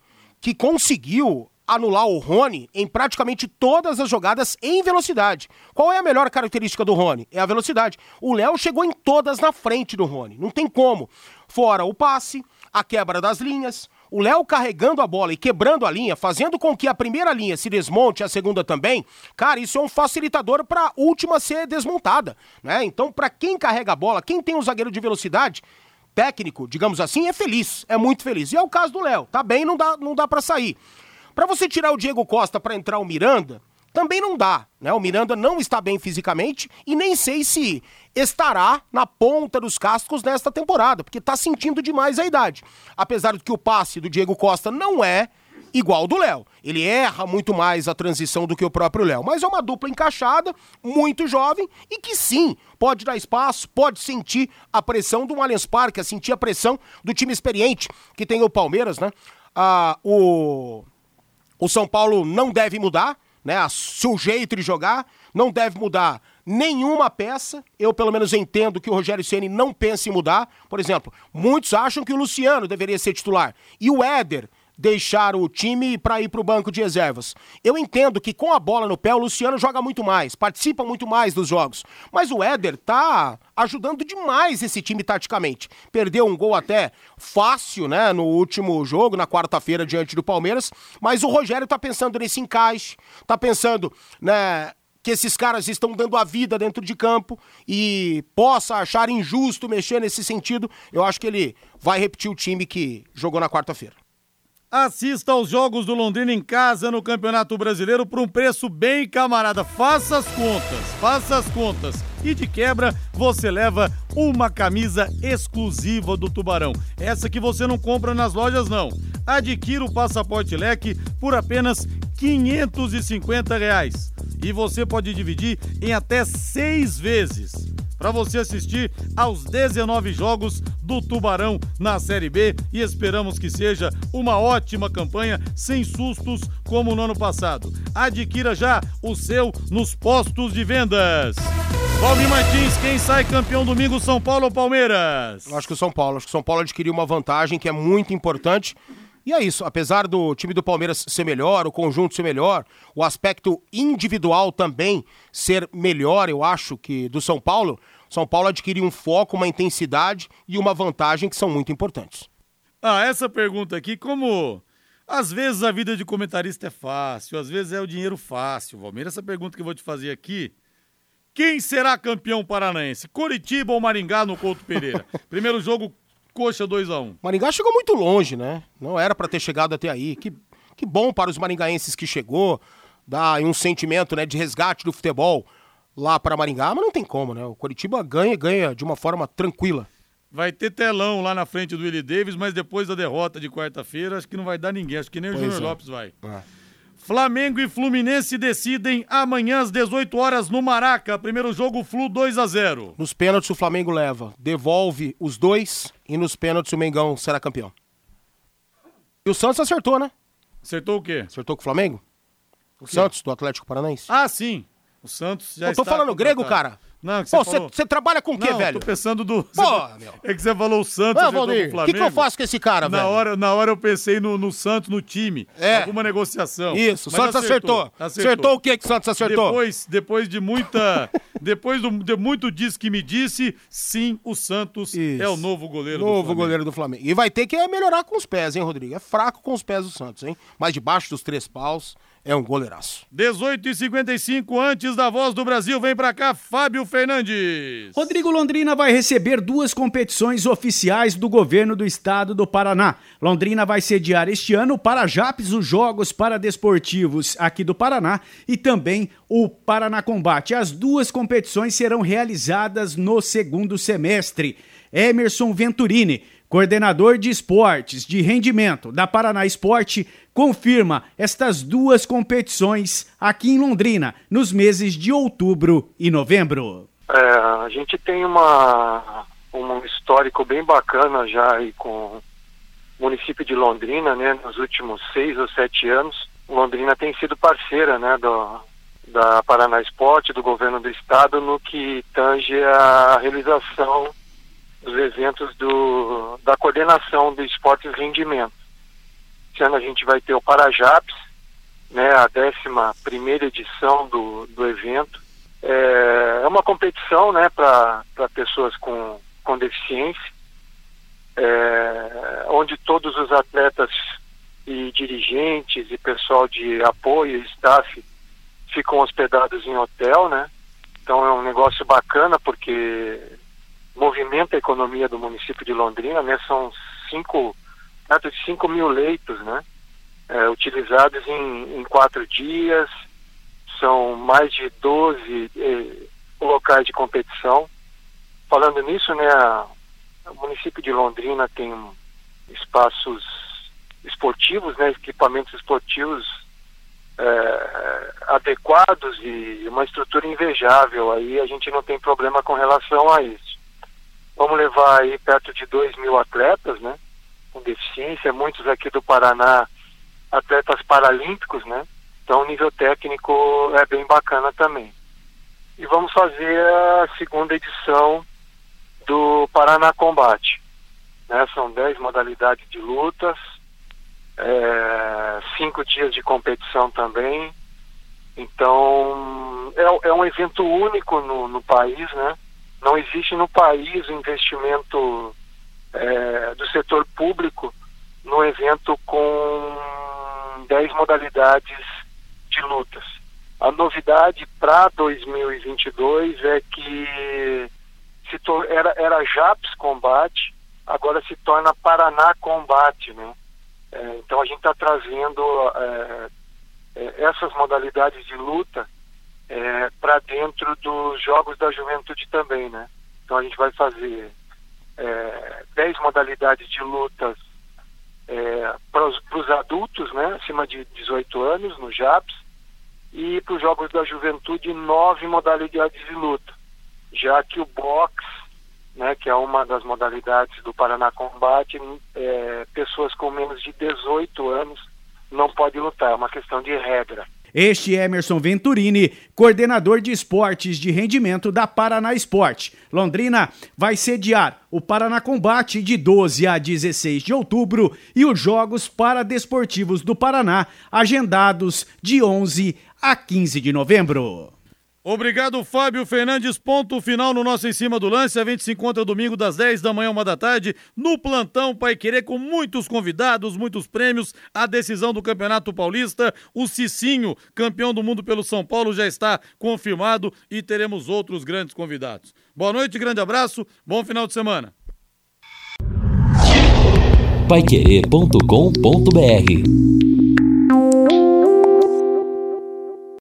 que conseguiu anular o Rony em praticamente todas as jogadas em velocidade. Qual é a melhor característica do Rony? É a velocidade. O Léo chegou em todas na frente do Rony. Não tem como. Fora o passe, a quebra das linhas, o Léo carregando a bola e quebrando a linha, fazendo com que a primeira linha se desmonte, a segunda também, cara, isso é um facilitador para a última ser desmontada, né? Então, para quem carrega a bola, quem tem um zagueiro de velocidade, técnico, digamos assim, é feliz, é muito feliz. E é o caso do Léo, tá bem, não dá, não dá para sair. Para você tirar o Diego Costa para entrar o Miranda, também não dá, né? O Miranda não está bem fisicamente e nem sei se estará na ponta dos cascos nesta temporada, porque está sentindo demais a idade. Apesar de que o passe do Diego Costa não é igual do Léo. Ele erra muito mais a transição do que o próprio Léo, mas é uma dupla encaixada, muito jovem e que sim, pode dar espaço, pode sentir a pressão do Allianz Parque, sentir a pressão do time experiente que tem o Palmeiras, né? Ah, o o São Paulo não deve mudar, né? Seu jeito de jogar não deve mudar nenhuma peça. Eu, pelo menos, entendo que o Rogério Ceni não pensa em mudar. Por exemplo, muitos acham que o Luciano deveria ser titular e o Éder deixar o time para ir para o banco de reservas. Eu entendo que com a bola no pé o Luciano joga muito mais, participa muito mais dos jogos, mas o Éder tá ajudando demais esse time taticamente. Perdeu um gol até fácil, né, no último jogo, na quarta-feira diante do Palmeiras, mas o Rogério tá pensando nesse encaixe, tá pensando, né, que esses caras estão dando a vida dentro de campo e possa achar injusto mexer nesse sentido, eu acho que ele vai repetir o time que jogou na quarta-feira. Assista aos jogos do Londrina em casa no Campeonato Brasileiro por um preço bem camarada. Faça as contas, faça as contas. E de quebra, você leva uma camisa exclusiva do Tubarão. Essa que você não compra nas lojas, não. Adquira o passaporte leque por apenas 550 reais. E você pode dividir em até seis vezes para você assistir aos 19 jogos do Tubarão na Série B e esperamos que seja uma ótima campanha sem sustos como no ano passado. Adquira já o seu nos postos de vendas. Valmir Martins, quem sai campeão domingo, São Paulo ou Palmeiras? Eu acho que o São Paulo. Acho que o São Paulo adquiriu uma vantagem que é muito importante. E é isso, apesar do time do Palmeiras ser melhor, o conjunto ser melhor, o aspecto individual também ser melhor, eu acho que do São Paulo, são Paulo adquiriu um foco, uma intensidade e uma vantagem que são muito importantes. Ah, essa pergunta aqui, como às vezes a vida de comentarista é fácil, às vezes é o dinheiro fácil, Valmir. Essa pergunta que eu vou te fazer aqui. Quem será campeão paranaense? Coritiba ou Maringá no Couto Pereira? Primeiro jogo, coxa 2 a 1 um. Maringá chegou muito longe, né? Não era para ter chegado até aí. Que, que bom para os maringaenses que chegou. Dá um sentimento né, de resgate do futebol lá para Maringá, mas não tem como, né? O Coritiba ganha ganha de uma forma tranquila. Vai ter telão lá na frente do Willie Davis, mas depois da derrota de quarta-feira, acho que não vai dar ninguém. Acho que nem pois o Júnior é. Lopes vai. É. Flamengo e Fluminense decidem amanhã às 18 horas no Maraca. Primeiro jogo, Flu 2 a 0 Nos pênaltis o Flamengo leva, devolve os dois e nos pênaltis o Mengão será campeão. E o Santos acertou, né? Acertou o quê? Acertou com o Flamengo? O, o Santos, do Atlético Paranaense. Ah, sim. O Santos já Eu tô falando grego, cara. Não, que você Pô, falou... trabalha com o quê, velho? tô pensando do... Pô, meu. É que você falou o Santos, não, Valdir, o que, que eu faço com esse cara, na velho? Hora, na hora eu pensei no, no Santos, no time. É. Alguma negociação. Isso, o Santos acertou. Acertou. acertou. acertou. o que que o Santos acertou? Depois, depois de muita... depois do, de muito disso que me disse, sim, o Santos Isso. é o novo goleiro novo do Flamengo. goleiro do Flamengo. E vai ter que melhorar com os pés, hein, Rodrigo? É fraco com os pés do Santos, hein? Mas debaixo dos três paus é um goleiraço. 18 e 55 antes da voz do Brasil, vem para cá Fábio Fernandes. Rodrigo Londrina vai receber duas competições oficiais do governo do estado do Paraná. Londrina vai sediar este ano para Japes os Jogos Paradesportivos aqui do Paraná e também o Paraná Combate. As duas competições serão realizadas no segundo semestre. Emerson Venturini, coordenador de esportes de rendimento da Paraná Esporte, confirma estas duas competições aqui em Londrina, nos meses de outubro e novembro. É, a gente tem uma, um histórico bem bacana já aí com o município de Londrina, né? Nos últimos seis ou sete anos, Londrina tem sido parceira, né? Do, da Paraná Esporte, do governo do estado, no que tange a realização dos eventos do, da coordenação do esporte e rendimento. Esse ano a gente vai ter o Parajaps, né, a 11 primeira edição do, do evento. É, é uma competição né, para pessoas com, com deficiência, é, onde todos os atletas e dirigentes e pessoal de apoio staff ficam hospedados em hotel, né? Então é um negócio bacana porque movimenta a economia do município de Londrina, né? São cinco, perto de 5 mil leitos, né? É, utilizados em, em, quatro dias, são mais de 12 eh, locais de competição. Falando nisso, né? A, o município de Londrina tem espaços esportivos, né? Equipamentos esportivos é, adequados e uma estrutura invejável. Aí a gente não tem problema com relação a isso. Vamos levar aí perto de 2 mil atletas, né? Com deficiência, muitos aqui do Paraná, atletas paralímpicos, né? Então o nível técnico é bem bacana também. E vamos fazer a segunda edição do Paraná Combate. Né? São 10 modalidades de lutas, é, cinco dias de competição também. Então, é, é um evento único no, no, país, né? Não existe no país o investimento é, do setor público no evento com 10 modalidades de lutas. A novidade para 2022 é que se era, era JAPS Combate, agora se torna Paraná Combate, né? É, então a gente está trazendo é, é, essas modalidades de luta é, para dentro dos Jogos da Juventude também, né? Então a gente vai fazer 10 é, modalidades de lutas é, para os adultos, né? Acima de 18 anos, no JAPS, e para os Jogos da Juventude, nove modalidades de luta, já que o boxe né, que é uma das modalidades do Paraná Combate, é, pessoas com menos de 18 anos não podem lutar, é uma questão de regra. Este é Emerson Venturini, coordenador de esportes de rendimento da Paraná Esporte. Londrina vai sediar o Paraná Combate de 12 a 16 de outubro e os Jogos Paradesportivos do Paraná, agendados de 11 a 15 de novembro. Obrigado, Fábio Fernandes. Ponto final no nosso Em Cima do Lance. A gente se encontra domingo das 10 da manhã, uma da tarde, no Plantão Pai Querer, com muitos convidados, muitos prêmios. A decisão do Campeonato Paulista. O Cicinho, campeão do mundo pelo São Paulo, já está confirmado e teremos outros grandes convidados. Boa noite, grande abraço, bom final de semana. Paiquerê.com.br